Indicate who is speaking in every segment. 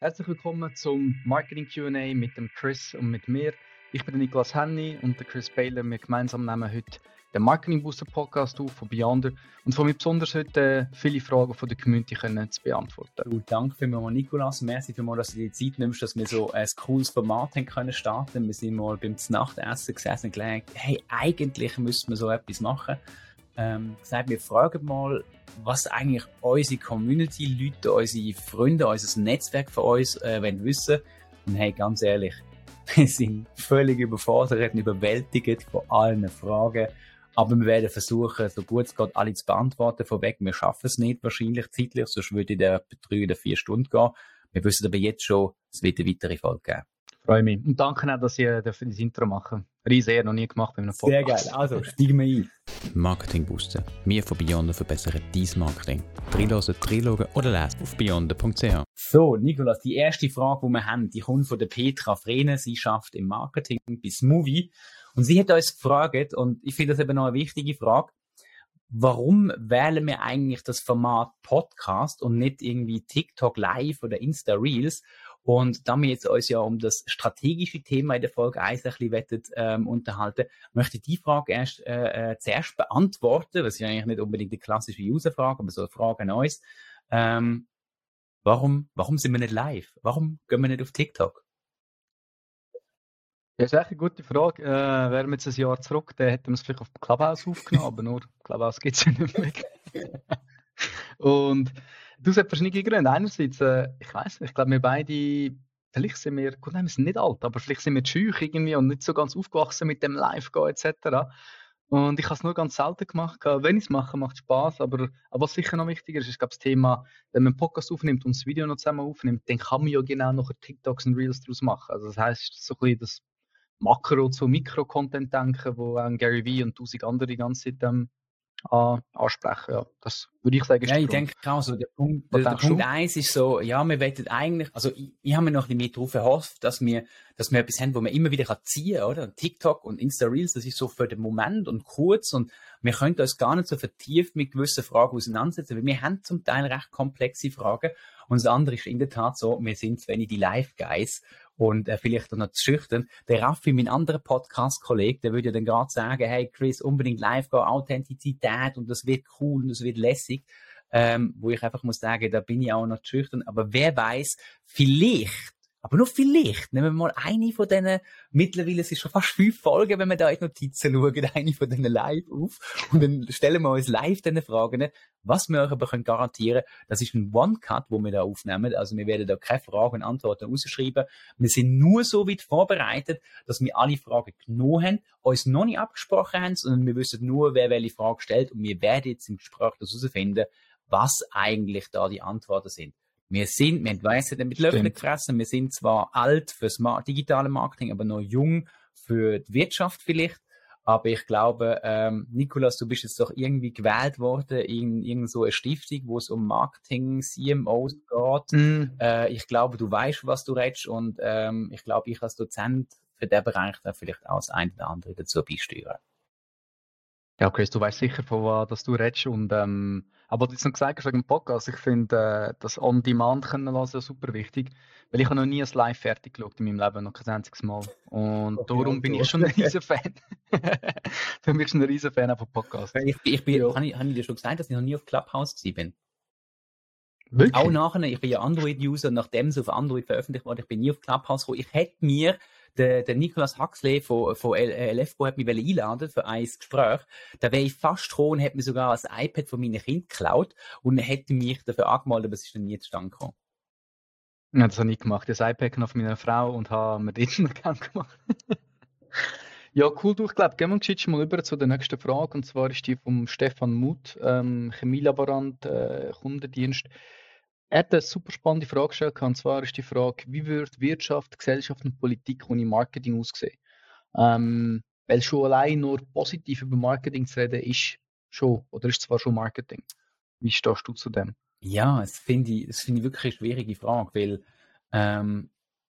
Speaker 1: Herzlich willkommen zum Marketing QA mit dem Chris und mit mir. Ich bin Niklas Henny und der Chris Baylor. Wir gemeinsam nehmen heute den Marketing Booster Podcast auf von Beyonder und von mir besonders heute viele Fragen von der Community können zu beantworten.
Speaker 2: Du, danke vielmals, Nikolas. Merci vielmals, dass du dir die Zeit nimmst, dass wir so ein cooles Format haben können starten. Wir sind mal beim Nachtessen gesessen und gedacht, hey, eigentlich müssten wir so etwas machen. Ähm, gesagt, wir fragen mal, was eigentlich unsere Community-Leute, unsere Freunde, unser Netzwerk von uns äh, wollen wissen. Und hey, ganz ehrlich, wir sind völlig überfordert und überwältigt von allen Fragen. Aber wir werden versuchen, so gut es geht, alle zu beantworten. Vorweg, wir schaffen es nicht wahrscheinlich zeitlich, sonst würde der drei oder vier Stunden gehen. Wir wissen aber jetzt schon, es wird eine weitere Folge geben.
Speaker 1: Freue mich. Und danke auch, dass ihr das Intro machen Riesen eher noch nie gemacht bei einem
Speaker 2: Podcast. Sehr geil. Also, steigen wir ein.
Speaker 3: Marketing Booster. Wir von Beyonder verbessern dein Marketing. Drillosen, Trilogen oder lesen auf beyonder.ch.
Speaker 2: So, Nikolas, die erste Frage, die wir haben, die kommt von der Petra Frene. Sie schafft im Marketing bis Movie. Und sie hat uns gefragt, und ich finde das eben noch eine wichtige Frage, warum wählen wir eigentlich das Format Podcast und nicht irgendwie TikTok Live oder Insta Reels? Und da wir jetzt uns ja um das strategische Thema in der Folge 1 ein bisschen wettet, ähm, unterhalten, möchte ich die Frage erst äh, äh, zuerst beantworten. Das ist ja eigentlich nicht unbedingt eine klassische User-Frage, aber so eine Frage an uns. Ähm, warum, warum sind wir nicht live? Warum gehen wir nicht auf TikTok?
Speaker 1: Das ist echt eine gute Frage. Äh, wären wir jetzt ein Jahr zurück, dann hätten wir es vielleicht auf dem Clubhouse aufgenommen, aber nur Clubhouse gibt es ja nicht mehr. Und Du hast verschiedene Gründe. Einerseits, äh, ich weiß nicht, ich glaube, wir beide, vielleicht sind wir, gut, nein, wir sind nicht alt, aber vielleicht sind wir scheu irgendwie und nicht so ganz aufgewachsen mit dem Live-Gehen etc. Und ich habe es nur ganz selten gemacht. Wenn ich es mache, macht es Spaß. Aber, aber was sicher noch wichtiger ist, ist glaube das Thema, wenn man einen Podcast aufnimmt und das Video noch zusammen aufnimmt, dann kann man ja genau noch TikToks und Reels daraus machen. Also das heißt, so ein bisschen das Makro- zu Mikro-Content denken, wo auch Gary Vee und tausend andere die ganze Zeit ähm, äh, ansprechen. Ja, das würde ich sagen.
Speaker 2: Ist ja, ich denke auch so. Der Punkt, der, der Punkt eins ist so, ja, wir wollen eigentlich, also ich, ich habe mir noch ein bisschen mehr darauf erhofft, dass wir, dass wir etwas haben, wo man immer wieder kann ziehen, oder? TikTok und Insta Reels, das ist so für den Moment und kurz und wir können uns gar nicht so vertieft mit gewissen Fragen auseinandersetzen, weil wir haben zum Teil recht komplexe Fragen und das andere ist in der Tat so, wir sind zu wenig die Live-Guys und äh, vielleicht noch zu schüchtern. Der Raffi, mein anderer Podcast-Kollege, der würde ja dann gerade sagen, hey Chris, unbedingt live gehen, Authentizität und das wird cool und das wird lässig. Ähm, wo ich einfach muss sagen, da bin ich auch noch zu schüchtern. Aber wer weiß, vielleicht aber nur vielleicht nehmen wir mal eine von diesen, mittlerweile es schon fast fünf Folgen, wenn wir da in Notizen schauen, eine von diesen live auf und dann stellen wir uns live diese Fragen. Was wir euch aber können garantieren, das ist ein One-Cut, wo wir da aufnehmen. Also wir werden da keine Fragen und Antworten rausschreiben. Wir sind nur so weit vorbereitet, dass wir alle Fragen genommen haben, uns noch nicht abgesprochen haben, sondern wir wissen nur, wer welche Frage stellt und wir werden jetzt im Gespräch herausfinden, was eigentlich da die Antworten sind. Wir sind, wir haben Weisheit mit Löffeln gefressen. Wir sind zwar alt fürs digitale Marketing, aber noch jung für die Wirtschaft vielleicht. Aber ich glaube, ähm, Nikolas, du bist jetzt doch irgendwie gewählt worden in irgendeine so Stiftung, wo es um Marketing, CMOs geht. Mm. Äh, ich glaube, du weißt, was du redest und ähm, ich glaube, ich als Dozent für den Bereich da vielleicht auch das eine oder andere dazu beisteuern.
Speaker 1: Ja, Chris, du weißt sicher, von was du redest. Und, ähm, aber was du jetzt noch gesagt hast wegen dem Podcast, ich finde äh, das On-Demand können lassen super wichtig, weil ich habe noch nie ein Live fertig geschaut in meinem Leben, noch kein einziges Mal. Und okay, darum bin ich schon ein riesen Fan. Für mich schon ein riesen Fan von Podcasts.
Speaker 2: Ich, ich bin, ja. habe, ich, habe ich dir schon gesagt, dass ich noch nie auf Clubhouse bin? Wirklich? Auch nachher, ich bin ja Android-User, nachdem es auf Android veröffentlicht wurde, ich bin nie auf Clubhouse gekommen. Ich hätte mir der, der Nicolas Huxley von, von LFBO hat mich einladen für ein Gespräch. Da wäre ich fast gekommen und hätte mir sogar das iPad von meinen Kind geklaut und hätte mich dafür angemeldet, aber es ist dann nie zustande gekommen.
Speaker 1: Ja, das habe ich gemacht. Das iPad auf meiner Frau und habe mir einen Account gemacht. ja, cool durchgelebt. Gehen wir geschichtlich mal über zu der nächsten Frage. Und zwar ist die vom Stefan Muth, ähm, Chemielaborant, äh, Kundendienst. Er hat eine super spannende Frage gestellt, und zwar ist die Frage, wie wird Wirtschaft, Gesellschaft und Politik ohne Marketing aussehen? Ähm, weil schon allein nur positiv über Marketing zu reden, ist schon, oder ist zwar schon Marketing. Wie stehst du zu dem?
Speaker 2: Ja, das finde ich, das finde ich wirklich eine schwierige Frage, weil ähm,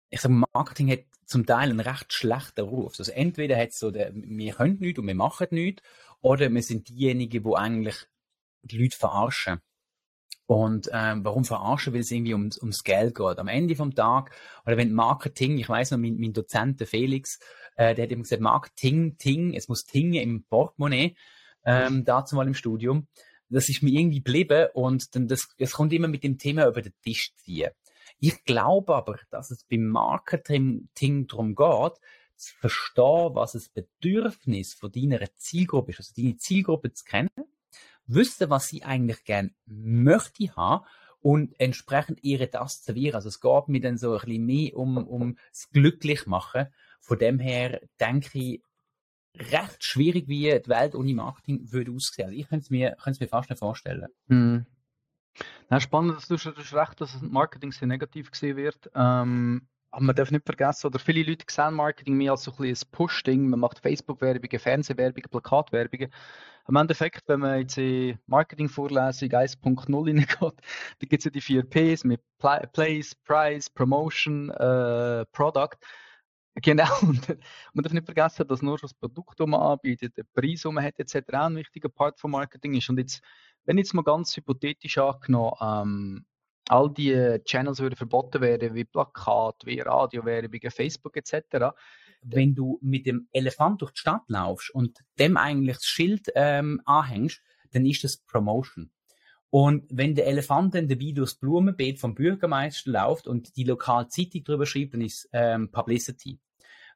Speaker 2: ich sage, Marketing hat zum Teil einen recht schlechten Ruf. Also entweder hat es so, der, wir können nichts und wir machen nichts, oder wir sind diejenigen, die eigentlich die Leute verarschen. Und ähm, warum verarschen? Weil es irgendwie ums, ums Geld geht. Am Ende vom Tag, oder wenn Marketing, ich weiß noch, mein, mein Dozent der Felix, äh, der hat immer gesagt, Marketing, Ting, es muss Tinge im Portemonnaie, ähm, dazu mal im Studium. Das ist mir irgendwie geblieben und dann das, das kommt immer mit dem Thema über den Tisch ziehen. Ich glaube aber, dass es beim Marketing darum geht, zu verstehen, was das Bedürfnis von deiner Zielgruppe ist, also deine Zielgruppe zu kennen, wissen, was sie eigentlich gern möchte haben und entsprechend ihre das servieren. Also es geht mir dann so ein bisschen mehr um, um das glücklich machen. Von dem her denke ich, recht schwierig, wie die Welt ohne Marketing würde aussehen. Also ich könnte es mir, könnte es mir fast nicht vorstellen.
Speaker 1: Hm. Ja, spannend, dass du schon recht, dass Marketing sehr negativ gesehen wird. Ähm, aber man darf nicht vergessen, oder viele Leute sehen Marketing mehr als so ein, ein Push-Ding. Man macht Facebook-Werbungen, Fernsehwerbungen, Plakatwerbungen. Im Endeffekt, wenn man jetzt in Marketing-Vorlesung 1.0 reingeht, da gibt es ja die vier Ps mit Place, Price, Promotion, äh, Product. Genau, und man darf nicht vergessen, dass nur das Produkt, das man anbietet, der Preis, den man hat, etc. auch ein wichtiger Part von Marketing ist. Und jetzt, wenn jetzt mal ganz hypothetisch angenommen, ähm, all die Channels würden verboten werden, wie Plakat, wie Radiowerbung, Facebook etc.
Speaker 2: Wenn du mit dem Elefant durch die Stadt laufst und dem eigentlich das Schild ähm, anhängst, dann ist das Promotion. Und wenn der Elefant dann dabei durchs Blumenbeet vom Bürgermeister läuft und die lokale Zeitung darüber schreibt, dann ist ähm, Publicity.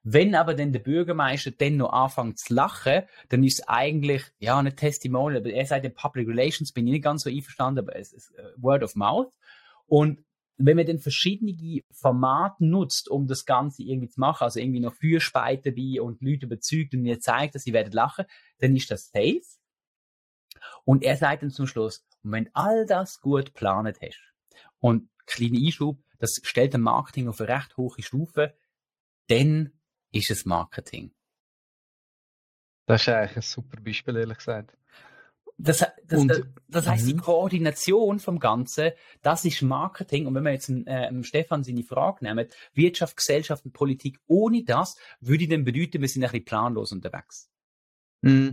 Speaker 2: Wenn aber dann der Bürgermeister dann noch anfängt zu lachen, dann ist es eigentlich, ja, eine Testimonial, er sagt in Public Relations, bin ich nicht ganz so einverstanden, aber es ist uh, Word of Mouth. Und wenn man dann verschiedene Formate nutzt, um das Ganze irgendwie zu machen, also irgendwie noch Fürspeite bei und Leute überzeugt und ihr zeigt, dass sie werden lachen, dann ist das safe. Und er sagt dann zum Schluss, und wenn all das gut geplant hast, und kleiner Einschub, das stellt ein Marketing auf eine recht hohe Stufe, dann ist es Marketing.
Speaker 1: Das ist eigentlich ein super Beispiel, ehrlich gesagt.
Speaker 2: Das, das, und, das, heißt, die mhm. Koordination vom Ganzen, das ist Marketing. Und wenn wir jetzt äh, Stefan seine Frage nehmen, Wirtschaft, Gesellschaft und Politik, ohne das würde dann bedeuten, wir sind ein bisschen planlos unterwegs.
Speaker 1: Mm.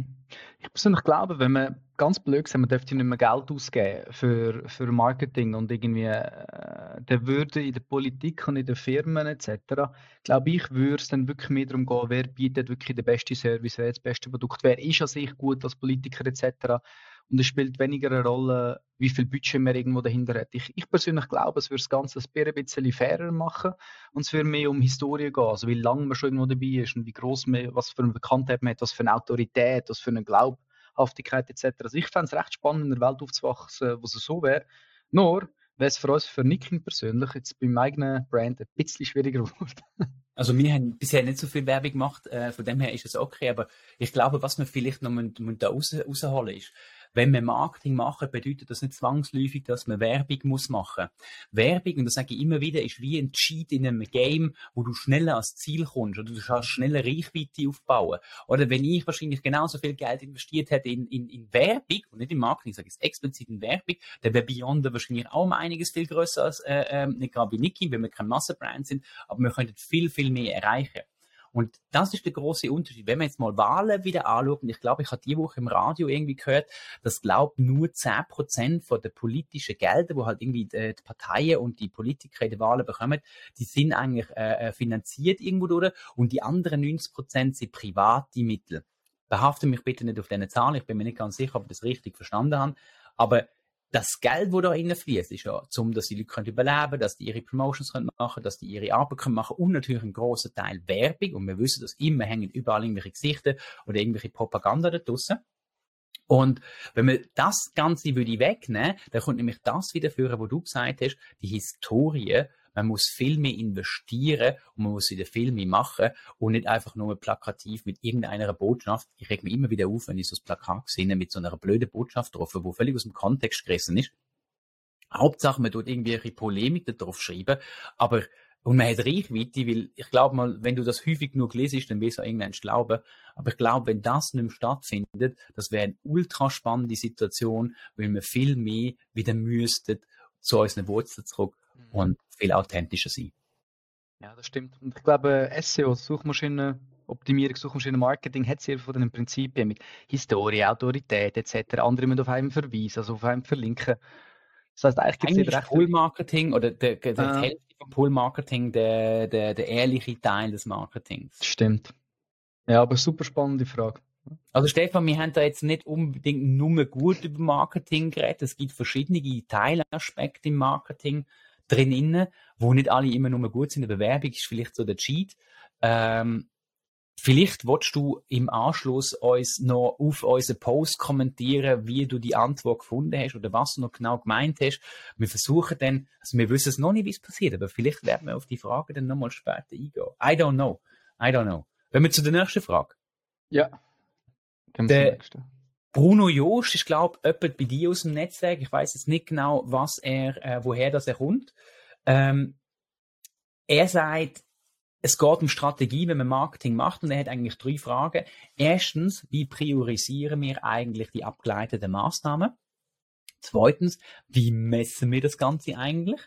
Speaker 1: Ich persönlich glaube, wenn man ganz blöd gesagt, man dürfte nicht mehr Geld ausgeben für, für Marketing und irgendwie äh, der würde in der Politik und in den Firmen etc. glaube ich, würde es dann wirklich mehr darum gehen, wer bietet wirklich den besten Service, wer das beste Produkt, wer ist an sich gut als Politiker etc. Und es spielt weniger eine Rolle, wie viel Budget man irgendwo dahinter hat. Ich, ich persönlich glaube, es würde das Ganze ein bisschen fairer machen und es würde mehr um Historie gehen, also wie lange man schon irgendwo dabei ist und wie groß man, was für eine Bekanntheit man hat, was für eine Autorität, was für eine Glaubhaftigkeit etc. Also ich fände es recht spannend, in einer Welt aufzuwachsen, wo es so wäre. Nur wäre es für uns, für Nicking persönlich, jetzt beim eigenen Brand ein bisschen schwieriger geworden.
Speaker 2: Also wir haben bisher nicht so viel Werbung gemacht, äh, von dem her ist es okay, aber ich glaube, was wir vielleicht noch müssen, müssen da raus, rausholen ist, wenn wir Marketing machen, bedeutet das nicht zwangsläufig, dass man Werbung muss machen. Werbung, und das sage ich immer wieder, ist wie ein Cheat in einem Game, wo du schneller ans Ziel kommst oder du kannst schneller Reichweite aufbauen. Oder wenn ich wahrscheinlich genauso viel Geld investiert hätte in, in, in Werbung und nicht in Marketing, sage ich explizit in Werbung, dann wäre Beyond wahrscheinlich auch einiges viel größer als, äh, äh, nicht gerade wie Niki, weil wir kein Massenbrand sind, aber wir könnten viel, viel mehr erreichen. Und das ist der große Unterschied. Wenn man jetzt mal Wahlen wieder anschaut, und ich glaube, ich habe die Woche im Radio irgendwie gehört, dass glaubt nur 10% von den politischen Geldern, wo halt irgendwie die, die, Parteien und die Politiker in den Wahlen bekommen, die sind eigentlich äh, äh finanziert irgendwo durch und die anderen 90% sind private Mittel. Behafte mich bitte nicht auf diese Zahlen, ich bin mir nicht ganz sicher, ob ich das richtig verstanden habe. Aber das Geld, das da reinfließt, ist ja, um, dass die Leute können überleben dass die ihre Promotions können machen dass die ihre Arbeit können machen und natürlich ein großer Teil Werbung. Und wir wissen, dass immer hängen überall irgendwelche Gesichter oder irgendwelche Propaganda da draussen. Und wenn man das Ganze würde wegnehmen, dann kommt nämlich das wieder führen, wo du gesagt hast, die Historie man muss viel mehr investieren und man muss wieder viel mehr machen und nicht einfach nur plakativ mit irgendeiner Botschaft. Ich reg mich immer wieder auf, wenn ich so ein Plakat sehe mit so einer blöden Botschaft drauf, wo völlig aus dem Kontext gerissen ist. Hauptsache, man tut irgendwie eine Polemik da drauf schreiben, aber und man hat Reichweite, weil ich glaube mal, wenn du das häufig genug lesest, dann wirst du irgendwann glauben. Aber ich glaube, wenn das nicht mehr stattfindet, das wäre eine ultra spannende Situation, weil wir viel mehr wieder müssten zu unseren Wurzeln zurück mhm. und viel authentischer sein.
Speaker 1: Ja, das stimmt. Und ich glaube, SEO, Suchmaschinen, Optimierung, Suchmaschinen, Marketing hat sehr von den Prinzipien mit Historie, Autorität etc. Andere müssen auf einen verweisen, also auf einen verlinken.
Speaker 2: Das heißt, eigentlich gibt es nicht recht. Pull-Marketing oder der, der, der äh, Hälfte vom Pull-Marketing der, der, der ehrliche Teil des Marketings.
Speaker 1: Stimmt. Ja, aber super spannende Frage.
Speaker 2: Also Stefan, wir haben da jetzt nicht unbedingt nur gut über Marketing geredet. Es gibt verschiedene Teilaspekte im Marketing drin, wo nicht alle immer nur gut sind. Eine Bewerbung ist vielleicht so der Cheat. Ähm, vielleicht willst du im Anschluss uns noch auf unseren Post kommentieren, wie du die Antwort gefunden hast oder was du noch genau gemeint hast. Wir versuchen dann, also wir wissen es noch nicht, wie es passiert, aber vielleicht werden wir auf die Frage dann nochmal später eingehen. I don't know. I don't know. Wenn wir zu der nächsten Frage.
Speaker 1: Ja.
Speaker 2: Der Bruno Joost ist, glaube ich, jemand bei dir aus dem Netzwerk. Ich weiß jetzt nicht genau, was er, äh, woher das er kommt. Ähm, er sagt, es geht um Strategie, wenn man Marketing macht, und er hat eigentlich drei Fragen. Erstens, wie priorisieren wir eigentlich die abgeleiteten Maßnahmen? Zweitens, wie messen wir das Ganze eigentlich?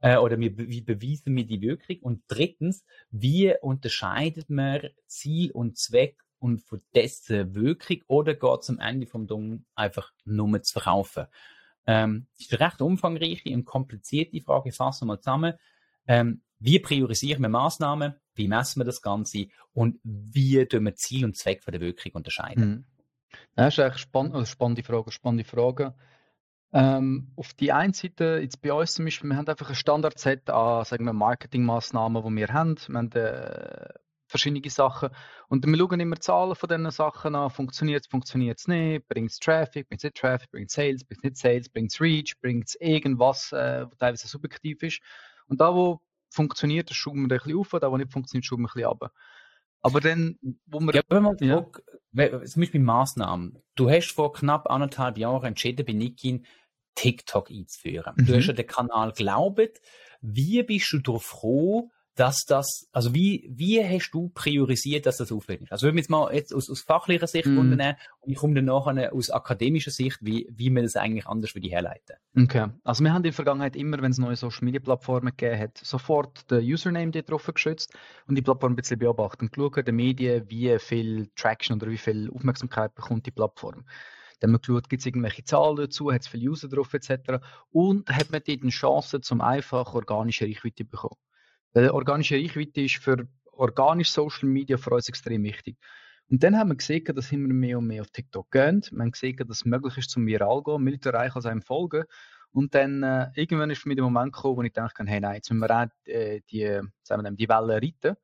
Speaker 2: Äh, oder wie, wie beweisen wir die Wirkung? Und drittens, wie unterscheidet man Ziel und Zweck und von dessen Wirkung oder geht es am Ende vom Dung einfach nur zu verkaufen? Ähm, das ist eine recht umfangreiche und komplizierte Frage. Ich fasse mal zusammen. Ähm, wie priorisieren wir Maßnahmen? Wie messen wir das Ganze? Und wie tun wir Ziel und Zweck von der Wirkung unterscheiden? Mhm.
Speaker 1: Das ist eigentlich spann also spannende Frage. Spannende Frage. Ähm, auf die einen Seite, jetzt bei uns zum Beispiel, wir haben einfach ein Standardset an sagen wir, Marketingmaßnahmen, die wir haben. Wir haben äh, verschiedene Sachen. Und wir schauen immer Zahlen von diesen Sachen an. Funktioniert es, funktioniert es nicht? Bringt es Traffic, bringt es nicht Traffic, bringt es Sales, bringt es nicht Sales, bringt es Reach, bringt es irgendwas, äh, was teilweise subjektiv ist. Und da, wo funktioniert, das schrauben wir ein bisschen auf, da, wo nicht funktioniert, schrauben wir ein bisschen runter. Aber dann, wo wir.
Speaker 2: Ja, wenn man ja. Guckt, zum Beispiel Maßnahmen. Du hast vor knapp anderthalb Jahren entschieden, bei Nikin TikTok einzuführen. Mhm. Du hast ja den Kanal geglaubt. Wie bist du darauf froh, dass das, also wie, wie hast du priorisiert, dass das aufwendig ist? Also wenn wir jetzt mal jetzt aus, aus fachlicher Sicht mm. und ich komme dann nachher aus akademischer Sicht, wie, wie man das eigentlich anders würde herleiten.
Speaker 1: Okay, also wir haben in der Vergangenheit immer, wenn es neue Social Media Plattformen gegeben hat, sofort den Username drauf geschützt und die Plattform ein bisschen beobachtet und geschaut, den Medien, wie viel Traction oder wie viel Aufmerksamkeit bekommt die Plattform. Dann haben wir geschaut, gibt es irgendwelche Zahlen dazu, hat es viele User drauf etc. Und hat man dort eine Chance, zum einfach organische Reichweite zu bekommen. Weil organische Reichweite ist für organische Social Media für uns extrem wichtig. Und dann haben wir gesehen, dass immer mehr und mehr auf TikTok gehen. Wir haben gesehen, dass es möglich ist, zum viral zu gehen, mehr erreichen als einem folgen. Und dann äh, irgendwann ist mich der Moment gekommen, wo ich dachte, hey, nein, jetzt müssen wir auch äh, die, sagen die Welle reiten.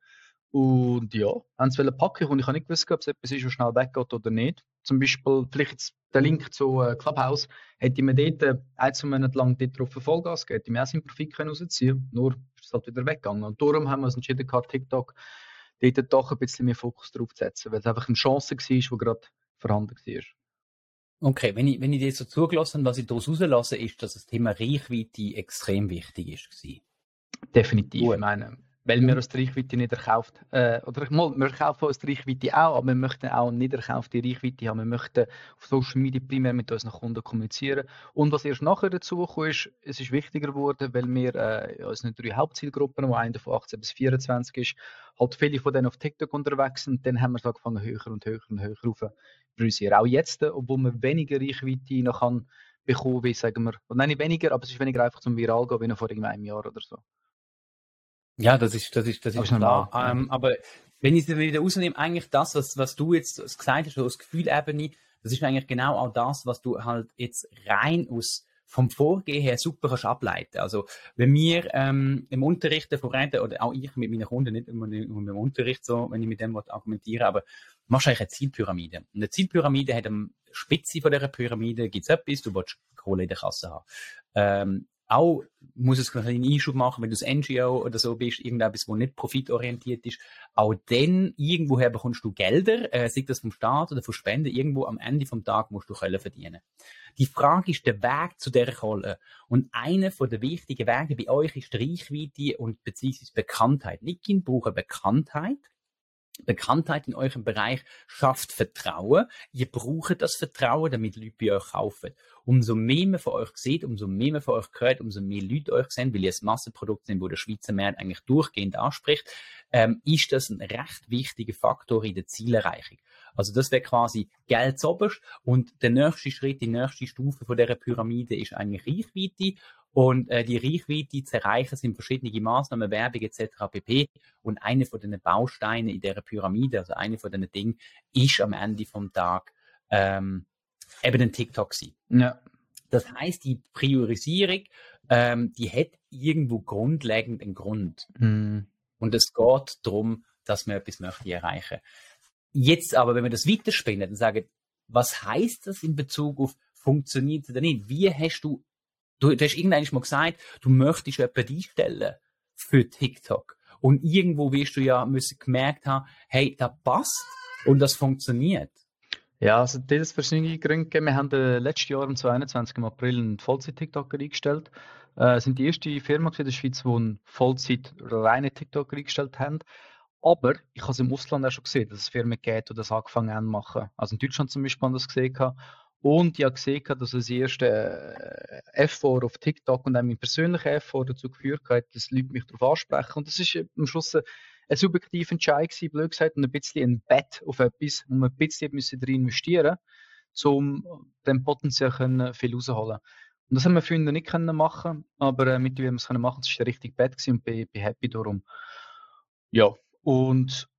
Speaker 1: Und ja, haben es packen und ich habe nicht gewusst, ob es etwas ist, was schnell weggeht oder nicht. Zum Beispiel, vielleicht jetzt der Link zu äh, Clubhouse, hätte mir dort äh, ein, zwei Monate lang dort drauf Vollgas gegeben, hätte mir auch seinen Profit können rausziehen Nur ist es halt wieder weggegangen. Und darum haben wir uns entschieden, TikTok dort doch ein bisschen mehr Fokus drauf zu setzen, weil es einfach eine Chance war, die gerade vorhanden war.
Speaker 2: Okay, wenn ich, wenn ich dir so zugelassen habe, was ich daraus herauslasse, ist, dass das Thema Reichweite extrem wichtig ist.
Speaker 1: Definitiv. Gut. Ich meine, weil wir aus der Reichweite nicht erkauft, äh, oder mal, wir kaufen aus der Reichweite auch, aber wir möchten auch nicht erkaufte Reichweite haben. Wir möchten auf Social Media primär mit unseren Kunden kommunizieren. Und was erst nachher dazu gekommen ist, es ist wichtiger geworden, weil wir äh, unsere drei Hauptzielgruppen, wo eine von 18 bis 24 ist, halt viele von denen auf TikTok unterwegs sind. Dann haben wir so angefangen, höher und höher und höher rauf priorisieren. Auch jetzt, obwohl man weniger Reichweite noch kann bekommen, wie sagen wir, nein, nicht weniger, aber es ist weniger einfach zum Viral gehen, wie noch vor einem Jahr oder so.
Speaker 2: Ja, das ist, das ist, das ist klar. Ähm, aber wenn ich es wieder rausnehme, eigentlich das, was, was du jetzt gesagt hast, aus Gefühlebene, das ist eigentlich genau auch das, was du halt jetzt rein aus vom Vorgehen her super kannst ableiten. Also wenn wir ähm, im Unterricht vorreden, oder auch ich mit meinen Kunden, nicht immer im Unterricht so, wenn ich mit dem argumentiere, aber machst eigentlich eine Zielpyramide. Und eine Zielpyramide hat am Spitze von dieser Pyramide gibt es etwas, du willst Kohle in der Kasse haben. Ähm, auch muss es einen Einschub machen, wenn du das NGO oder so bist, irgendetwas, wo nicht profitorientiert ist. Auch dann, irgendwoher bekommst du Gelder, äh, sei das vom Staat oder von Spenden, irgendwo am Ende vom Tag musst du Kohle verdienen. Die Frage ist der Weg zu dieser Kohle. Und einer den wichtigen Wege bei euch ist die Reichweite und beziehungsweise Bekanntheit. Nicht in brauchen Bekanntheit, Bekanntheit in eurem Bereich schafft Vertrauen. Ihr braucht das Vertrauen, damit Leute bei euch kaufen. Umso mehr man von euch sieht, umso mehr man von euch hört, umso mehr Leute euch sehen, weil ihr ein Massenprodukt sind, wo der Schweizer Markt eigentlich durchgehend anspricht, ähm, ist das ein recht wichtiger Faktor in der Zielerreichung. Also das wäre quasi Geld oberst und der nächste Schritt, die nächste Stufe von dieser Pyramide ist eigentlich Reichweite und äh, die Reichweite zu erreichen sind verschiedene Maßnahmen, Werbung etc. pp. Und eine von den Bausteinen in dieser Pyramide, also eine von den Dingen, ist am Ende vom Tag ähm, eben ein TikTok sein. Ja. Das heißt, die Priorisierung, ähm, die hat irgendwo grundlegend einen Grund. Mhm. Und es geht darum, dass man etwas möchte erreichen. Jetzt aber, wenn wir das weiterspinnen und sagen, was heißt das in Bezug auf funktioniert es oder nicht? Wie hast du, du, du hast irgendwann mal gesagt, du möchtest jemanden einstellen für TikTok. Und irgendwo wirst du ja müssen gemerkt haben, hey, das passt und das funktioniert.
Speaker 1: Ja, also das hat verschiedene Gründe. Wir haben äh, letztes Jahr am 22. April einen Vollzeit-TikToker eingestellt. Äh, sind die erste Firma in der Schweiz, die einen Vollzeit reine TikToker eingestellt haben. Aber ich habe es im Ausland auch schon gesehen, dass es Firmen gibt, die das angefangen haben zu machen. Also in Deutschland zum Beispiel haben das gesehen. Und ich habe gesehen, dass das erste äh, Effort auf TikTok und auch mein persönlicher Effort dazu geführt hat, dass Leute mich darauf ansprechen. Und das ist am Schluss ein subjektiver Entscheid gewesen, blöd gesagt, und ein bisschen ein Bett auf etwas, wo wir ein bisschen müssen drin investieren um dann potenziell viel rausholen Und das haben wir früher nicht können machen, aber äh, mittlerweile haben wir es können machen. Es war ein richtig Bett und bin, bin happy darum. Ja, und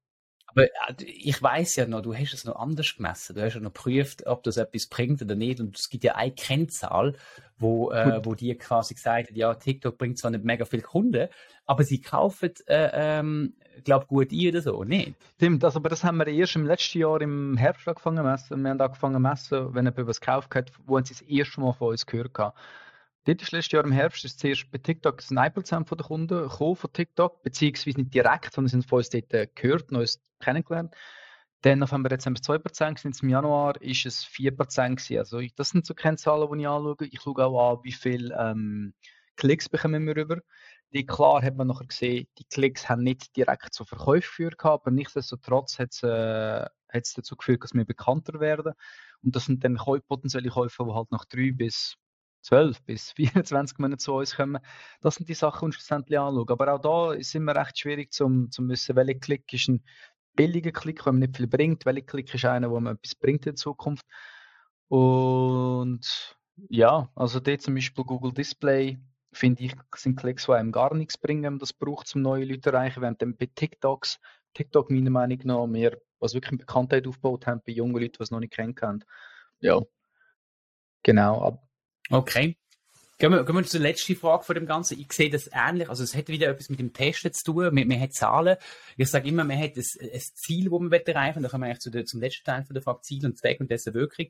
Speaker 2: aber äh, ich weiß ja noch, du hast es noch anders gemessen. Du hast ja noch geprüft, ob das etwas bringt oder nicht. Und es gibt ja eine Kennzahl, wo, äh, wo die quasi gesagt hat, ja, TikTok bringt zwar nicht mega viele Kunden, aber sie kaufen, äh, ähm, glaube gut ein oder so, nicht?
Speaker 1: Stimmt, also, aber das haben wir erst im letzten Jahr im Herbst angefangen zu messen. Wir haben angefangen zu messen, wenn jemand was gekauft hat, wo sie das erste Mal von uns gehört haben. Dort ist letztes Jahr im Herbst ist zuerst bei TikTok ein 1% von den Kunden gekommen von TikTok, beziehungsweise nicht direkt, sondern sind von uns dort äh, gehört und uns kennengelernt. Dann November, Dezember 2%, sind im Januar ist es 4% gewesen. Also das sind so Kennzahlen, die ich anschaue. Ich schaue auch an, wie viele ähm, Klicks bekommen wir rüber. Die, klar hat man nachher gesehen, die Klicks haben nicht direkt zu Verkäufen geführt, aber nichtsdestotrotz hat es äh, dazu geführt, dass wir bekannter werden. Und das sind dann potenzielle Käufer, die halt nach drei bis 12 bis 24 Monate zu uns kommen. Das sind die Sachen, die wir schlussendlich anschauen. Aber auch da ist es immer recht schwierig zu wissen, welcher Klick ist ein billiger Klick, der nicht viel bringt, welcher Klick ist einer, der mir etwas bringt in Zukunft. Und ja, also dort zum Beispiel Google Display, finde ich, sind Klicks, die einem gar nichts bringen, das braucht, um neue Leute zu erreichen, während dann bei TikToks, TikTok meiner Meinung nach mehr, was wirklich Bekanntheit aufgebaut haben bei jungen Leuten, die es noch nicht kennen. Ja, genau.
Speaker 2: Okay. Gehen wir, gehen wir zur letzten Frage von dem Ganzen. Ich sehe das ähnlich. Also, es hat wieder etwas mit dem Testen zu tun. Man, man hat Zahlen. Ich sage immer, man hat ein, ein Ziel, das man erreichen will. Da kommen wir eigentlich zu der, zum letzten Teil von der Frage Ziel und Zweck und dessen Wirkung.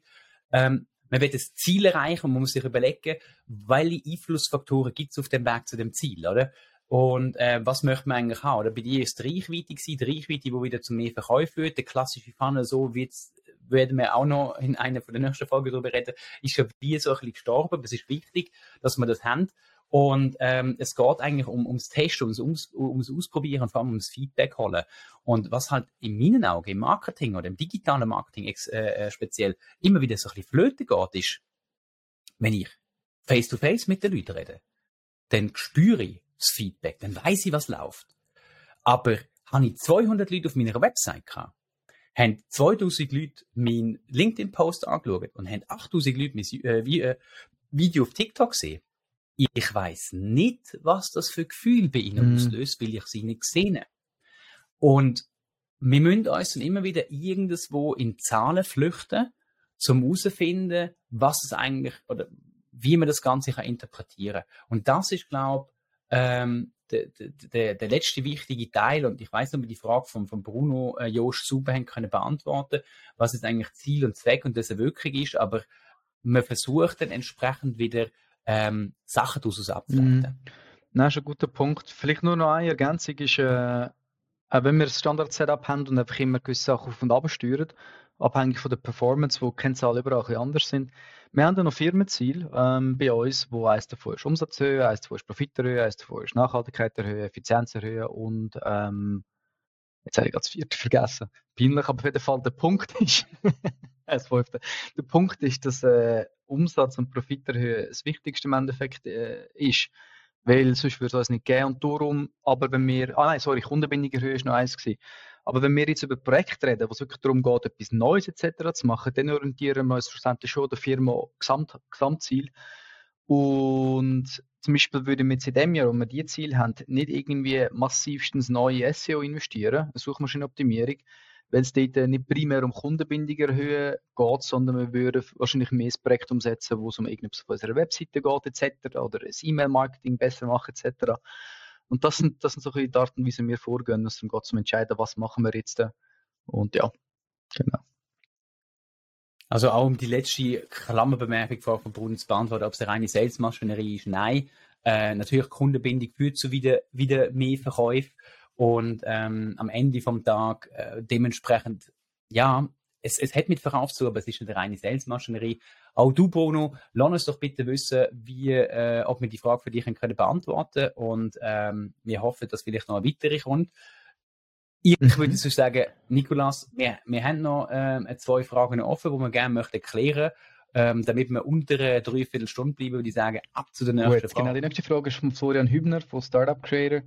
Speaker 2: Ähm, man will das Ziel erreichen und man muss sich überlegen, welche Einflussfaktoren gibt es auf dem Weg zu dem Ziel, oder? Und äh, was möchte man eigentlich haben? Oder bei dir ist die Reichweite die Reichweite, die wieder zu mehr Verkäufen führt, der klassische Funnel, so wie es werden wir auch noch in einer von den nächsten Folgen darüber reden, ist ja wie so ein bisschen gestorben. Aber es ist wichtig, dass wir das haben. Und ähm, es geht eigentlich um, ums Testen, ums, ums, ums Ausprobieren und vor allem ums Feedback holen. Und was halt in meinen Augen im Marketing oder im digitalen Marketing ex, äh, äh speziell immer wieder so ein bisschen flöten geht, ist, wenn ich face-to-face -face mit den Leuten rede, dann spüre ich das Feedback, dann weiß ich, was läuft. Aber habe ich 200 Leute auf meiner Website gehabt, haben 2000 Leute meinen LinkedIn-Post angeschaut und haben 8000 Leute mein äh, äh, Video auf TikTok gesehen. Ich weiß nicht, was das für Gefühl bei ihnen mm. auslöst, weil ich sie nicht gesehen. Und wir müssen uns dann immer wieder irgendwo in Zahlen flüchten, um herauszufinden, was es eigentlich oder wie man das Ganze kann interpretieren kann. Und das ist, glaube ich, ähm, der, der, der letzte wichtige Teil, und ich weiß noch, die Frage von, von Bruno äh, Josch super haben können beantworten, was jetzt eigentlich Ziel und Zweck und das wirklich ist, aber man versucht dann entsprechend wieder ähm, Sachen daraus abzuleiten.
Speaker 1: Mhm. Das ist ein guter Punkt. Vielleicht nur noch eine Ergänzung ist, äh, wenn wir das Standard-Setup haben und einfach immer gewisse Sachen auf und ab steuern, abhängig von der Performance, wo die Kennzahlen überall ein anders sind. Wir haben noch Firmenziele ähm, bei uns, wo eines davon ist Umsatzhöhe, eines davon ist Profiterhöhe, eines davon ist Nachhaltigkeit erhöhen, Effizienz erhöhen und ähm, jetzt habe ich gerade das vierte vergessen. Peinlich, aber auf jeden Fall der Punkt ist, das fünfte, der Punkt ist, dass äh, Umsatz und Profiterhöhe das Wichtigste im Endeffekt äh, ist weil sonst würde es uns nicht geben. Und darum, aber wenn wir, ah nein, sorry, Kundenbindung erhöhen ist noch eins gewesen. Aber wenn wir jetzt über Projekte reden, wo es wirklich darum geht, etwas Neues etc. zu machen, dann orientieren wir uns schlussendlich schon der Firma Gesamt, Gesamtziel. Und zum Beispiel würden wir jetzt in dem Jahr, wo wir die Ziele haben, nicht irgendwie massivstens neue SEO investieren, eine Suchmaschinenoptimierung, weil es dort nicht primär um Kundenbindung erhöhen geht, sondern wir würden wahrscheinlich mehr ein Projekt umsetzen, wo es um irgendetwas von unserer Webseite geht etc. oder das E-Mail-Marketing besser machen etc. Und das sind, das sind so die Art und Weise, wie wir vorgehen, dass es geht zum entscheiden, was machen wir jetzt. Und ja, genau.
Speaker 2: Also auch um die letzte Klammerbemerkung von Brunnen zu beantworten, ob es eine reine Salesmaschinerie ist, nein. Äh, natürlich Kundenbindung führt zu wieder, wieder mehr Verkäufe und ähm, am Ende vom Tag äh, dementsprechend, ja, es, es hat mit Verkauf zu, aber es ist eine reine Salesmaschinerie. Auch du, Bruno, lass uns doch bitte wissen, wie, äh, ob wir die Frage für dich können beantworten und ähm, wir hoffen, dass vielleicht noch eine weitere kommt. Ich mhm. würde so sagen, Nikolas, wir, wir haben noch ähm, zwei Fragen offen, die wir gerne möchten klären ähm, damit wir unter einer Dreiviertelstunde bleiben, würde ich sagen, ab zu der nächsten
Speaker 1: Gut, Frage. Genau, die nächste Frage ist von Florian Hübner von Startup Creator.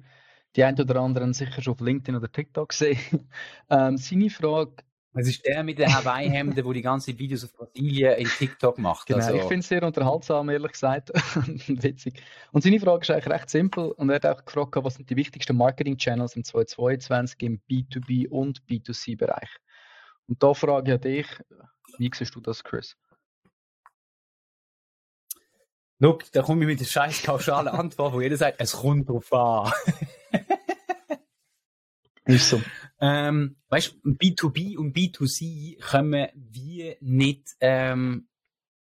Speaker 1: Die einen oder anderen sicher schon auf LinkedIn oder TikTok gesehen. ähm, seine Frage
Speaker 2: es ist der mit den Hawaii-Hemden, der die ganzen Videos auf Brasilien in TikTok macht.
Speaker 1: Genau, also. ich finde es sehr unterhaltsam, ehrlich gesagt. und witzig. Und seine Frage ist eigentlich recht simpel. Und er hat auch gefragt, was sind die wichtigsten Marketing-Channels im 2022 im B2B- und B2C-Bereich? Und da frage ich dich, wie siehst du das, Chris?
Speaker 2: Look, da komme ich mit der scheiß pauschalen Antwort, wo jeder sagt, es kommt drauf an.
Speaker 1: ist so.
Speaker 2: Ähm, weißt du, B2B und B2C können wir nicht ähm,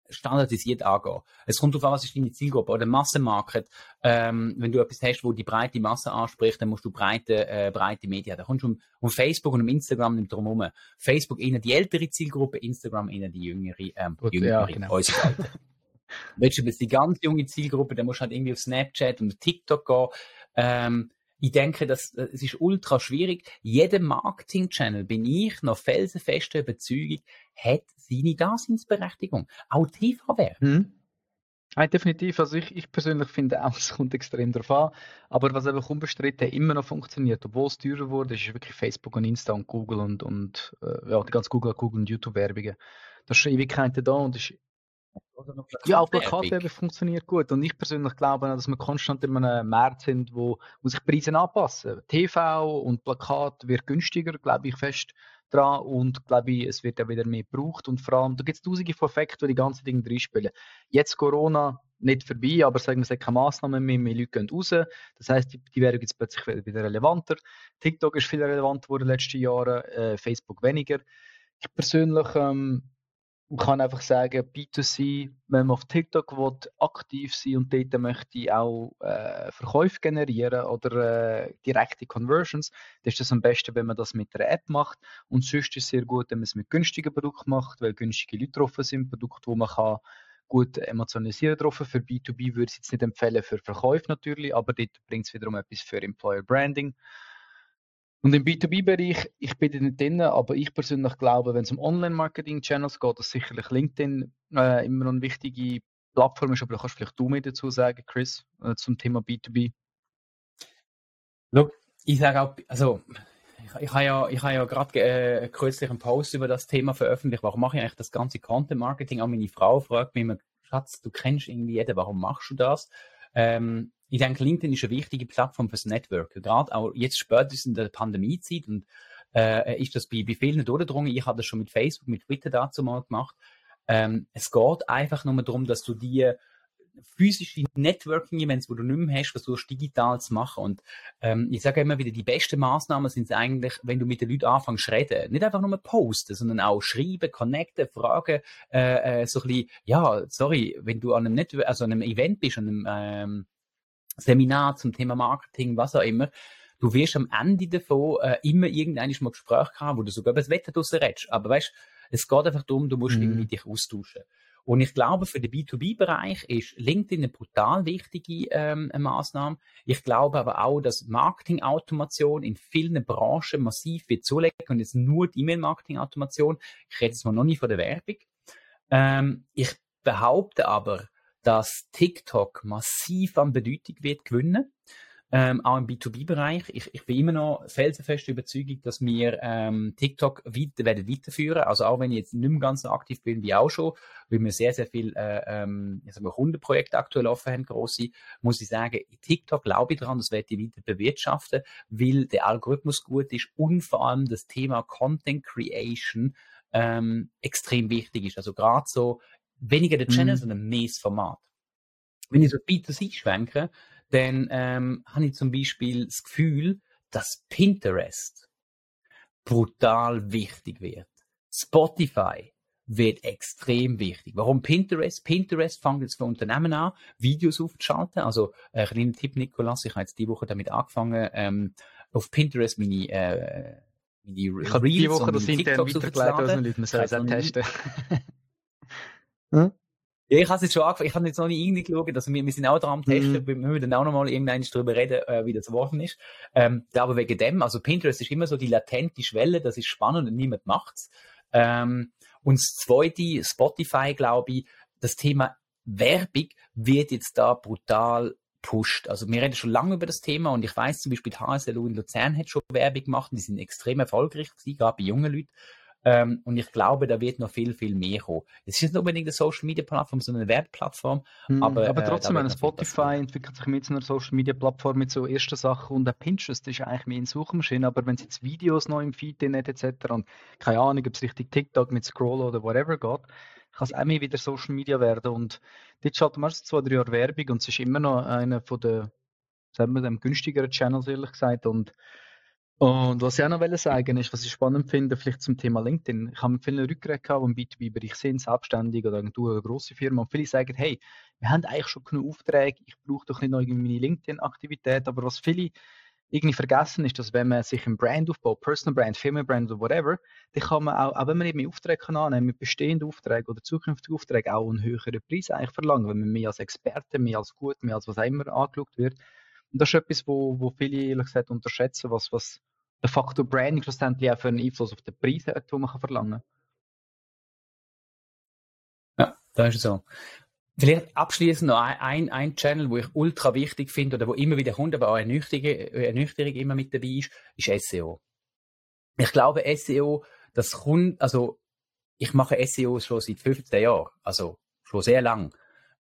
Speaker 2: standardisiert angehen. Es kommt darauf an, was ist deine Zielgruppe oder Massenmarkt. Ähm, wenn du etwas hast, wo die breite Masse anspricht, dann musst du breite, äh, breite Medien. Da kommst du um, um Facebook und um Instagram nicht drum herum. Facebook eher die ältere Zielgruppe, Instagram eher die jüngere, ähm, Gut, jüngere, ja, genau. Alter. Willst du jetzt die ganz junge Zielgruppe, dann musst du halt irgendwie auf Snapchat und TikTok gehen. Ähm, ich denke, dass, äh, es ist ultra schwierig. Jeder Marketing-Channel, bin ich noch felsenfester Überzeugung, hat seine Daseinsberechtigung. Auch TV-Werbung.
Speaker 1: Mhm. Ja, definitiv. Also ich, ich persönlich finde auch, es kommt extrem darauf an. Aber was einfach unbestritten immer noch funktioniert, obwohl es teurer wurde, ist wirklich Facebook und Insta und Google und, und äh, ja, die ganze Google, Google und YouTube-Werbungen. Das ist Ewigkeiten da und ist ja, auch Plakatwerbung funktioniert gut. Und ich persönlich glaube, dass wir konstant in einem Markt sind, wo, wo sich Preise anpassen. TV und Plakat wird günstiger, glaube ich fest dran. Und glaube ich, es wird ja wieder mehr gebraucht. Und vor allem, da gibt es tausende von Effekten, die die ganzen Dinge drin spielen. Jetzt Corona nicht vorbei, aber sagen wir, es hat keine Massnahmen mehr, mehr Leute gehen raus. Das heisst, die, die Werbung jetzt plötzlich wieder relevanter. TikTok ist viel relevanter geworden in den letzten Jahren, äh, Facebook weniger. Ich persönlich ähm, man kann einfach sagen, B2C, wenn man auf TikTok will, aktiv sein und dort möchte auch äh, Verkäufe generieren oder äh, direkte Conversions, dann ist das am besten, wenn man das mit einer App macht. Und sonst ist es sehr gut, wenn man es mit günstigen Produkten macht, weil günstige Leute drauf sind, Produkte, wo man kann gut emotionalisieren drauf. Für B2B würde ich es jetzt nicht empfehlen, für Verkäufe natürlich, aber dort bringt es wiederum etwas für Employer Branding. Und im B2B-Bereich, ich bin nicht drin, aber ich persönlich glaube, wenn es um Online-Marketing-Channels geht, dass sicherlich LinkedIn äh, immer noch eine wichtige Plattform ist, aber da kannst vielleicht du mehr dazu sagen, Chris, äh, zum Thema B2B.
Speaker 2: Look, ich sage auch, also ich, ich habe ja, ich ja gerade äh, kürzlich einen Post über das Thema veröffentlicht. Warum mache ich eigentlich das ganze Content Marketing? Auch meine Frau fragt mich immer, Schatz, du kennst irgendwie jeden, warum machst du das? Ähm, ich denke, LinkedIn ist eine wichtige Plattform fürs Network. Gerade auch jetzt spätestens in der Pandemiezeit und äh, ist das bei, bei vielen durchgedrungen. Ich habe das schon mit Facebook, mit Twitter dazu mal gemacht. Ähm, es geht einfach nur darum, dass du die physische Networking-Events, wo du nicht mehr hast, versuchst digital zu machen. Und ähm, ich sage immer wieder, die besten Maßnahmen sind eigentlich, wenn du mit den Leuten anfängst zu reden. Nicht einfach nur posten, sondern auch schreiben, connecten, fragen, äh, äh, so ein bisschen, ja, sorry, wenn du an einem, Network, also an einem Event bist, an einem ähm, Seminar zum Thema Marketing, was auch immer, du wirst am Ende davon äh, immer irgendein mal Gespräch haben, wo du sogar über das Wetter draussen redest. Aber weißt, es geht einfach darum, du musst mhm. irgendwie dich austauschen. Und ich glaube, für den B2B-Bereich ist LinkedIn eine brutal wichtige ähm, Maßnahme. Ich glaube aber auch, dass Marketing-Automation in vielen Branchen massiv wird zulegen und jetzt nur die E-Mail-Marketing-Automation. Ich rede jetzt mal noch nicht von der Werbung. Ähm, ich behaupte aber, dass TikTok massiv an Bedeutung wird gewinnen. ähm, auch im B2B-Bereich. Ich, ich bin immer noch felsenfest Überzeugung, dass wir ähm, TikTok weiter, werden weiterführen. Also auch wenn ich jetzt nicht mehr ganz so aktiv bin wie auch schon, weil wir sehr, sehr viel äh, ähm, Kundenprojekte aktuell offen haben, grosse, muss ich sagen, TikTok glaube ich daran, das werde ich weiter bewirtschaften, weil der Algorithmus gut ist und vor allem das Thema Content Creation ähm, extrem wichtig ist. Also gerade so weniger der Channel, mhm. sondern mehr das Format. Wenn ich so B2C schwenke, dann ähm, habe ich zum Beispiel das Gefühl, dass Pinterest brutal wichtig wird. Spotify wird extrem wichtig. Warum Pinterest? Pinterest fängt jetzt für Unternehmen an, Videos aufzuschalten. Also, äh, kleiner Tipp, Nikolas, ich habe jetzt die Woche damit angefangen, ähm, auf Pinterest meine, äh,
Speaker 1: meine ich habe die Woche das intern weitergeleitet, also Leute, man soll es auch testen.
Speaker 2: hm? Ja, ich habe jetzt schon angefangen, ich habe jetzt noch nicht irgendwie geschaut, also wir, wir sind auch dran am Testen, mhm. wir müssen auch noch mal irgendwann darüber reden, äh, wie das geworden ist. Ähm, aber wegen dem, also Pinterest ist immer so die latente Schwelle, das ist spannend und niemand macht's. Ähm, und das zweite, Spotify, glaube ich, das Thema Werbung wird jetzt da brutal pusht. Also wir reden schon lange über das Thema und ich weiß zum Beispiel, die HSLU in Luzern hat schon Werbung gemacht und die sind extrem erfolgreich gewesen, gerade bei jungen Leuten. Ähm, und ich glaube, da wird noch viel, viel mehr kommen. Es ist nicht unbedingt eine Social Media Plattform, sondern eine Werbeplattform.
Speaker 1: Hm, aber, aber äh, trotzdem, äh, Spotify entwickelt sich mit so einer Social Media Plattform mit so ersten Sachen und auch Pinterest ist eigentlich mehr eine Suchmaschine. Aber wenn es jetzt Videos noch im Feed hat, etc. und keine Ahnung, ob es richtig TikTok mit Scroll oder whatever geht, kann es auch mehr wieder Social Media werden. Und dort schalten wir zwei, drei Jahre Werbung und es ist immer noch einer von den, sagen wir, dem günstigeren Channels, ehrlich gesagt. Und und was ich auch noch sagen ist, was ich spannend finde, vielleicht zum Thema LinkedIn. Ich habe mit vielen Rückgräben gehabt, die im B2B-Bereich sind, selbstständig oder Agentur oder grosse Firma. Und viele sagen, hey, wir haben eigentlich schon genug Aufträge, ich brauche doch nicht noch meine LinkedIn-Aktivität. Aber was viele irgendwie vergessen ist, dass wenn man sich ein Brand aufbaut, Personal Brand, Firmenbrand oder whatever, dann kann man auch, auch wenn man eben Aufträge kann annehmen, mit bestehenden Aufträgen oder zukünftigen Aufträgen auch einen höheren Preis eigentlich verlangen, wenn man mehr als Experte, mehr als gut, mehr als was auch immer angeschaut wird. Und das ist etwas, wo, wo viele ehrlich gesagt unterschätzen, was, was der Faktor Branding schlussendlich auch für einen Einfluss auf den Preis hat, den man kann verlangen
Speaker 2: kann. Ja, das ist so. Vielleicht abschließend noch ein, ein, Channel, wo ich ultra wichtig finde oder wo immer wieder kommt, aber auch eine Ernüchterung immer mit dabei ist, ist SEO. Ich glaube, SEO, das kommt, also ich mache SEO schon seit 15 Jahren, also schon sehr lang.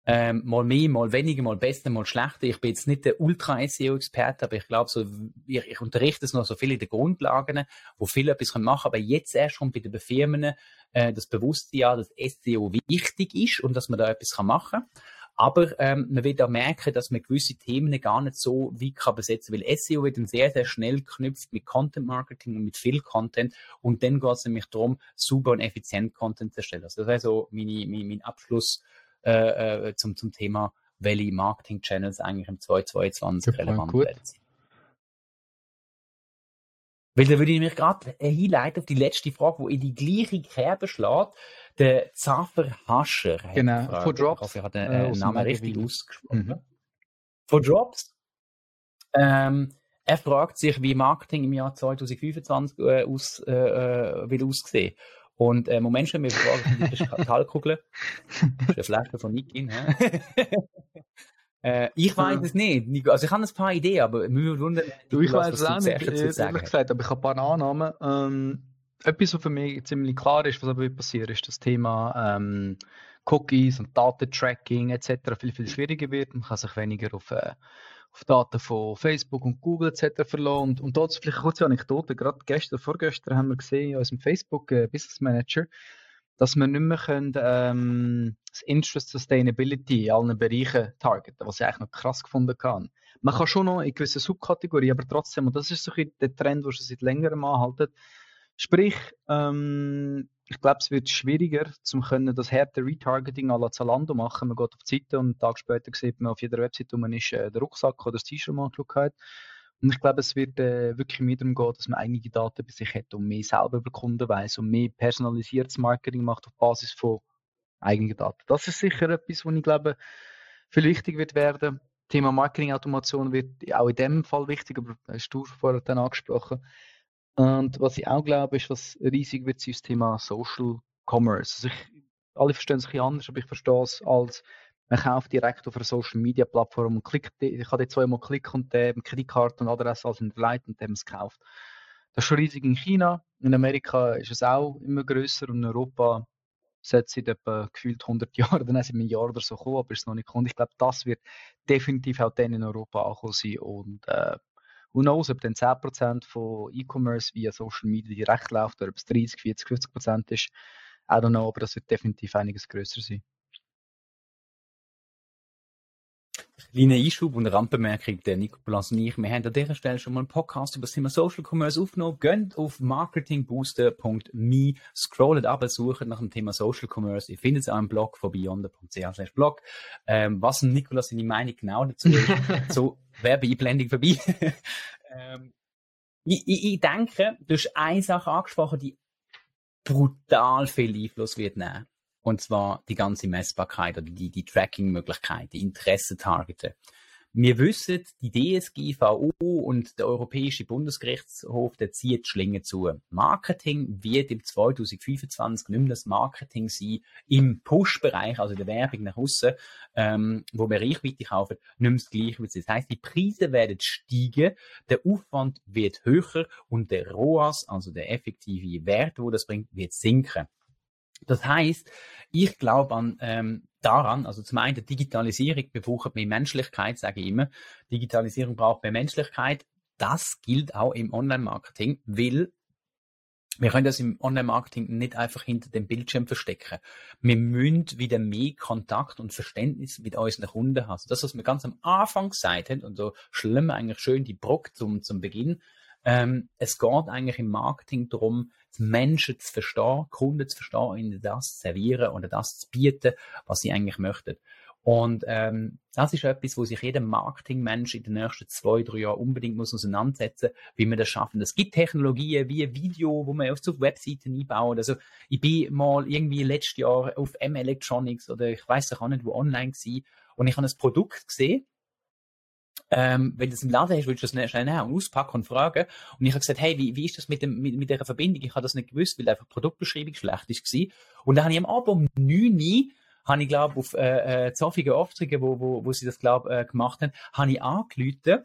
Speaker 2: Ähm, mal mehr, mal weniger, mal besser, mal schlechter. Ich bin jetzt nicht der Ultra-SEO-Experte, aber ich glaube, so, ich, ich, unterrichte es noch so viele der Grundlagen, wo viele etwas machen können. Aber jetzt erst schon bei den Firmen äh, das Bewusstsein, dass SEO wichtig ist und dass man da etwas machen kann. Aber ähm, man wird auch merken, dass man gewisse Themen gar nicht so weit kann besetzen weil SEO wird dann sehr, sehr schnell geknüpft mit Content Marketing und mit viel Content und dann geht es nämlich darum, super und effizient Content zu erstellen. Also das wäre so meine, mein, mein Abschluss äh, äh, zum, zum Thema, welche Marketing-Channels eigentlich im 2022 relevant werden. Weil da würde ich mich gerade hinleiten auf die letzte Frage, die in die gleiche Kerbe schlägt. Der Zafer Hascher.
Speaker 1: Genau, von Drops.
Speaker 2: Ich hoffe, ich habe den äh, Namen richtig ausgesprochen. Mhm. Von Drops. Ähm, er fragt sich, wie Marketing im Jahr 2025 äh, aus, äh, äh, will aussehen. Und äh, Moment schon, wir fragen die Kristallkugel. das ist eine Flasche von Nikin. äh, ich weiß es nicht. Also ich habe ein paar Ideen, aber wir wundern,
Speaker 1: du, ich weiß es auch nicht, ehrlich gesagt, aber ich habe ein paar Annahmen. Ähm, etwas, was für mich ziemlich klar ist, was aber passiert, ist das Thema ähm, Cookies und Datentracking etc. viel, viel schwieriger wird. Man kann sich weniger auf äh, auf Daten von Facebook und Google etc. verloren. Und, und dazu vielleicht eine kurze Anekdote. Gerade gestern, vorgestern haben wir gesehen in unserem Facebook äh, Business Manager, dass wir nicht mehr können, ähm, das Interest Sustainability in allen Bereichen targeten, was ich eigentlich noch krass gefunden habe. Man kann schon noch in gewissen Subkategorien, aber trotzdem, und das ist so ein der Trend, der schon seit längerem anhaltet, sprich, ähm, ich glaube, es wird schwieriger, zum können das harte Retargeting à la Zalando machen. Man geht auf die Seite und einen Tag später sieht man auf jeder Webseite, wo man ist, äh, der Rucksack oder das T-Shirt mal hat. Und ich glaube, es wird äh, wirklich mehr darum gehen, dass man einige Daten bei sich hat und mehr selber über Kunden weiß und mehr personalisiertes Marketing macht auf Basis von eigenen Daten. Das ist sicher etwas, was ich glaube, viel wichtig wird werden. Thema Marketing-Automation wird auch in dem Fall wichtig, aber hast du vorher dann angesprochen. Und was ich auch glaube, ist, was riesig wird, ist das Thema Social Commerce. Also ich, alle verstehen es ein bisschen anders, aber ich verstehe es als, man kauft direkt auf einer Social Media Plattform und klickt, ich kann dort zweimal klicken und dann Kreditkarte und Adresse alles hinterlegt und dann es gekauft. Das ist schon riesig in China. In Amerika ist es auch immer größer und in Europa seit seit etwa gefühlt 100 Jahren, dann sind Jahr oder so gekommen, aber ist noch nicht gekommen. Ich glaube, das wird definitiv auch dann in Europa angekommen sein und äh, who knows, ob dann 10% von E-Commerce via Social Media direkt läuft oder ob es 30, 40, 50% ist. I don't know, aber das wird definitiv einiges größer sein.
Speaker 2: Kleiner Einschub und Randbemerkung, der Nikolas und ich, wir haben an dieser Stelle schon mal einen Podcast über das Thema Social Commerce aufgenommen. Geht auf marketingbooster.me, scrollt ab, sucht nach dem Thema Social Commerce. Ihr findet es auch im Blog von beyond.ch blog. Ähm, was Nikolas seine Meinung genau dazu ist, so Werbeeinblendung vorbei. ähm, ich, ich, ich denke, du hast eine Sache angesprochen, die brutal viel Einfluss wird nehmen. Und zwar die ganze Messbarkeit oder die, die Tracking-Möglichkeit, die Interessentargeten. Wir wissen, die DSGVO und der Europäische Bundesgerichtshof, der zieht Schlinge zu. Marketing wird im 2025 nicht mehr das Marketing sein im Push-Bereich, also der Werbung nach außen, ähm, wo wir Reichweite kaufen, nicht mehr das Gleiche Das heißt, die Preise werden steigen, der Aufwand wird höher und der ROAS, also der effektive Wert, wo das bringt, wird sinken. Das heißt, ich glaube an ähm, daran, also zum einen Digitalisierung braucht mehr Menschlichkeit, sage ich immer. Digitalisierung braucht mehr Menschlichkeit. Das gilt auch im Online-Marketing, weil wir können das im Online-Marketing nicht einfach hinter dem Bildschirm verstecken. Wir müssen wieder mehr Kontakt und Verständnis mit unseren Kunden haben. Also das, was wir ganz am Anfang gesagt haben, und so schlimm eigentlich schön die Brock zum, zum Beginn, ähm, es geht eigentlich im Marketing darum, Menschen zu verstehen, Kunden zu verstehen, ihnen das zu servieren oder das zu bieten, was sie eigentlich möchten. Und ähm, das ist etwas, wo sich jeder Marketingmensch in den nächsten zwei, drei Jahren unbedingt muss auseinandersetzen, wie wir das schaffen. Es gibt Technologien wie Video, wo man auf so Webseiten einbaut. Also ich bin mal irgendwie letztes Jahr auf M Electronics oder ich weiß auch nicht, wo online gewesen, und ich habe ein Produkt gesehen ähm, wenn du es im Laden hast, willst du das schnell nehmen und auspacken und fragen. Und ich habe gesagt, hey, wie, wie ist das mit, dem, mit, mit dieser Verbindung? Ich habe das nicht gewusst, weil einfach die Produktbeschreibung schlecht war. Und dann habe ich am Abend um 9 Uhr habe ich, glaube auf äh, äh, Zoffigen Aufträge, wo, wo, wo sie das, glaube äh, gemacht haben, habe ich angerufen.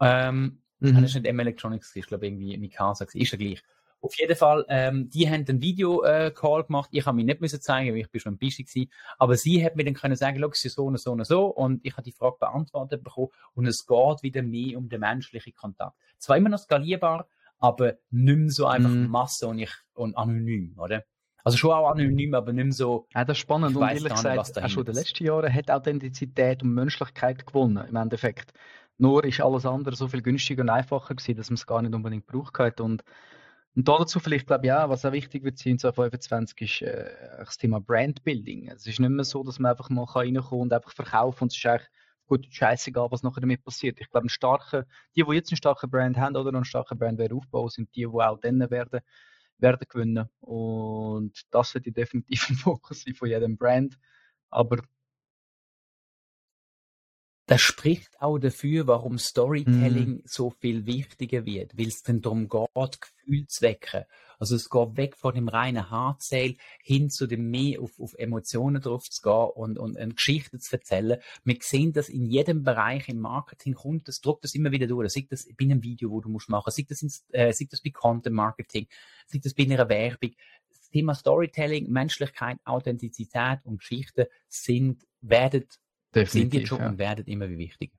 Speaker 2: Ähm, mhm. Das ist nicht M Electronics, ich glaube irgendwie Mikasa, ist ja gleich. Auf jeden Fall, ähm, die haben einen Video-Call äh, gemacht. Ich habe mich nicht müssen zeigen, weil ich bin schon ein bisschen gewesen. Aber sie hat mir dann können sagen, es ist so und so und so. Und ich habe die Frage beantwortet bekommen. Und es geht wieder mehr um den menschlichen Kontakt. Zwar immer noch skalierbar, aber nicht mehr so einfach mm. Masse und, ich, und anonym, oder? Also schon auch anonym, aber nicht mehr so.
Speaker 1: Ja, das ist spannend. Und ehrlich gesagt, auch schon in den letzten Jahren hat Authentizität und Menschlichkeit gewonnen, im Endeffekt. Nur ist alles andere so viel günstiger und einfacher gewesen, dass man es gar nicht unbedingt braucht hat. Und und dazu vielleicht, glaube ich, auch, was auch wichtig wird sein in 2025, ist äh, das Thema Brandbuilding. Es ist nicht mehr so, dass man einfach mal reinkommen und einfach verkaufen und es ist eigentlich gut scheißegal, was nachher damit passiert. Ich glaube, ein die, die jetzt einen starken Brand haben oder einen starken Brand werden aufbauen, sind die, die auch dann werden, werden gewinnen. Und das wird definitiv im Fokus sein von jedem Brand. Aber
Speaker 2: das spricht auch dafür, warum Storytelling mm. so viel wichtiger wird, weil es dann darum geht, Gefühl zu wecken. Also es geht weg von dem reinen Hardzähl hin zu dem mehr auf, auf Emotionen drauf zu gehen und, und eine Geschichte zu erzählen. Wir sehen das in jedem Bereich im Marketing kommt, das druckt das immer wieder durch. Sieht das bei einem Video, wo du musst machen, sieht das, ins, äh, sieht das bei Content Marketing, sieht das bei einer Werbung. Das Thema Storytelling, Menschlichkeit, Authentizität und Geschichte sind, werden Definitiv, sind jetzt schon ja. und werden immer wichtiger.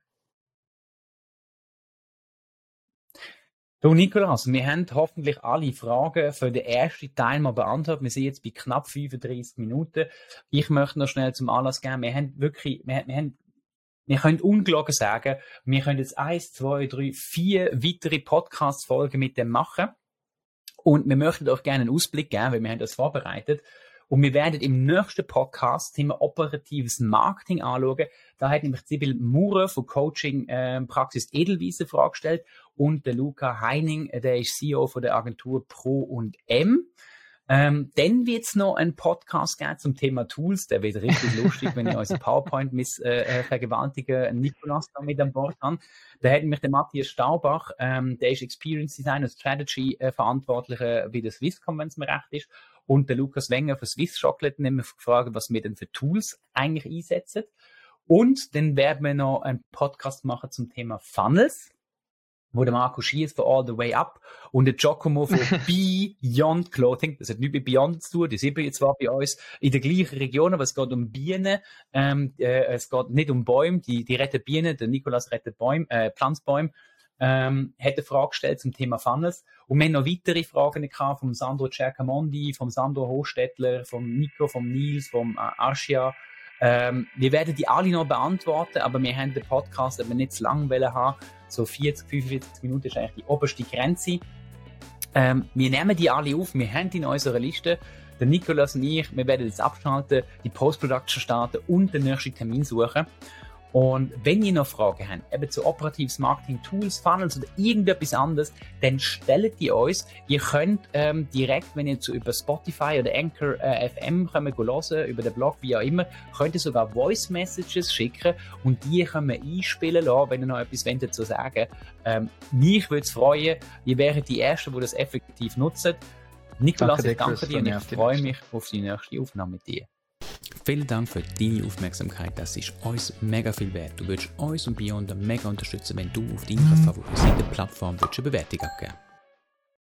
Speaker 2: Du Nikolas, wir haben hoffentlich alle Fragen für den ersten Teil mal beantwortet. Wir sind jetzt bei knapp 35 Minuten. Ich möchte noch schnell zum Anlass geben. Wir haben wirklich, wir, wir haben wir können ungelogen sagen, wir können jetzt eins, zwei, drei, vier weitere Podcast-Folgen mit dem machen. Und wir möchten euch gerne einen Ausblick geben, weil wir haben das vorbereitet. Und wir werden im nächsten Podcast Thema operatives Marketing anschauen. Da hat nämlich Sibyl Mure von Coaching äh, Praxis Edelwiese Frage gestellt und der Luca Heining, äh, der ist CEO von der Agentur Pro und M. Ähm, dann wird es noch einen Podcast geben zum Thema Tools. Der wird richtig lustig, wenn ich unseren PowerPoint miss äh, äh, Nikolas da mit an Bord habe. Da hat mich der Matthias Staubach, ähm, der ist Experience Design und Strategy äh, Verantwortlicher bei der Swisscom, wenn es mir recht ist. Und der Lukas Wenger von Swiss Chocolate nämlich gefragt, was wir denn für Tools eigentlich einsetzen. Und dann werden wir noch einen Podcast machen zum Thema Funnels wo der Marco Schiers von All the Way Up und der Giacomo von Beyond Clothing, das hat nichts mit Beyond zu tun, die sind jetzt zwar bei uns in der gleichen Region, aber es geht um Bienen, ähm, äh, es geht nicht um Bäume, die, die retten Bienen, der Nikolas rettet Bäume, äh, Pflanzbäume, ähm, hat eine Frage gestellt zum Thema Funnels. Und wir haben noch weitere Fragen gehabt vom Sandro Cercamondi, vom Sandro Hochstädtler, vom Nico, vom Nils, vom äh, Arschia. Ähm, wir werden die alle noch beantworten, aber wir haben den Podcast aber nicht zu lang haben. So 40, 45 Minuten ist eigentlich die oberste Grenze. Ähm, wir nehmen die alle auf, wir haben die in unserer Liste. Der Nikolas und ich, wir werden jetzt abschalten, die Post-Production starten und den nächsten Termin suchen. Und wenn ihr noch Fragen habt, eben zu operatives Marketing, Tools, Funnels oder irgendetwas anderes, dann stellt die uns. Ihr könnt ähm, direkt, wenn ihr zu, über Spotify oder Anchor äh, FM kommen, hören, über den Blog, wie auch immer, könnt ihr sogar Voice Messages schicken und die können wir einspielen lassen, wenn ihr noch etwas wollt dazu sagen ähm, Mich würde es freuen, ihr wäret die Ersten, die das effektiv nutzen. Nikolas, danke ich danke dir und ich freue mich auf die nächste Aufnahme mit dir.
Speaker 3: Vielen Dank für deine Aufmerksamkeit. Das ist uns mega viel wert. Du würdest uns und Beyond mega unterstützen, wenn du auf deiner favorisierten Plattform eine Bewertung abgeben